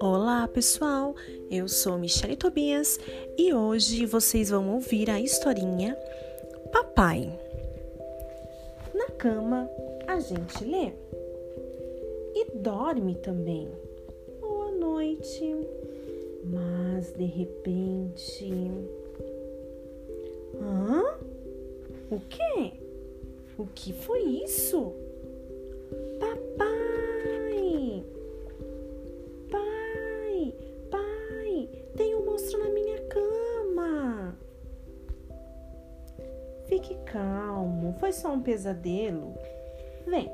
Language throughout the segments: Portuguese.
Olá, pessoal. Eu sou Michelle Tobias e hoje vocês vão ouvir a historinha Papai. Na cama a gente lê e dorme também. Boa noite. Mas de repente, hã? O quê? O que foi isso? Papai! Pai! Pai! Tem um monstro na minha cama! Fique calmo, foi só um pesadelo. Vem,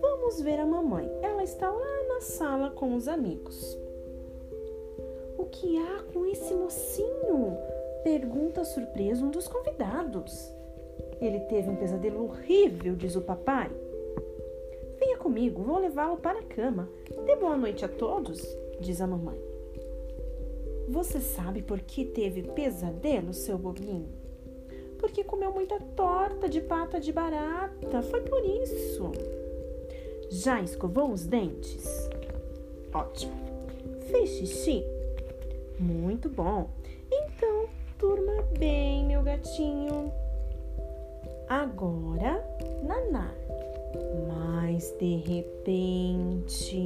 vamos ver a mamãe. Ela está lá na sala com os amigos. O que há com esse mocinho? Pergunta surpreso um dos convidados. Ele teve um pesadelo horrível, diz o papai. Venha comigo, vou levá-lo para a cama. Dê boa noite a todos, diz a mamãe. Você sabe por que teve pesadelo, seu bobinho? Porque comeu muita torta de pata de barata. Foi por isso. Já escovou os dentes? Ótimo. Fez xixi? Muito bom. Então, durma bem, meu gatinho. Agora, naná. Mas de repente.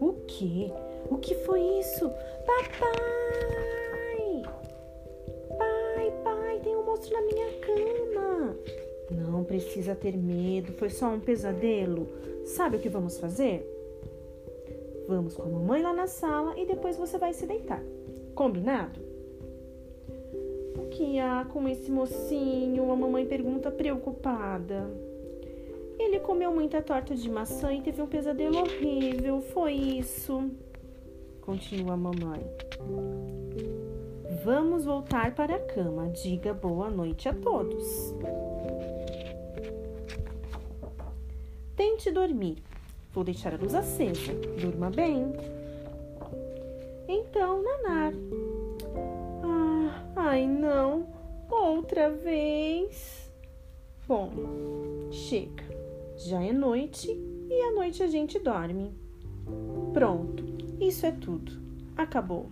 O que? O que foi isso? Papai! Pai, pai, tem um monstro na minha cama. Não precisa ter medo, foi só um pesadelo. Sabe o que vamos fazer? Vamos com a mamãe lá na sala e depois você vai se deitar. Combinado? O que há com esse mocinho? A mamãe pergunta preocupada. Ele comeu muita torta de maçã e teve um pesadelo horrível. Foi isso. Continua a mamãe. Vamos voltar para a cama. Diga boa noite a todos. Tente dormir. Vou deixar a luz acesa. Durma bem. Então, Nanar. Outra vez. Bom, chega. Já é noite e à noite a gente dorme. Pronto, isso é tudo. Acabou.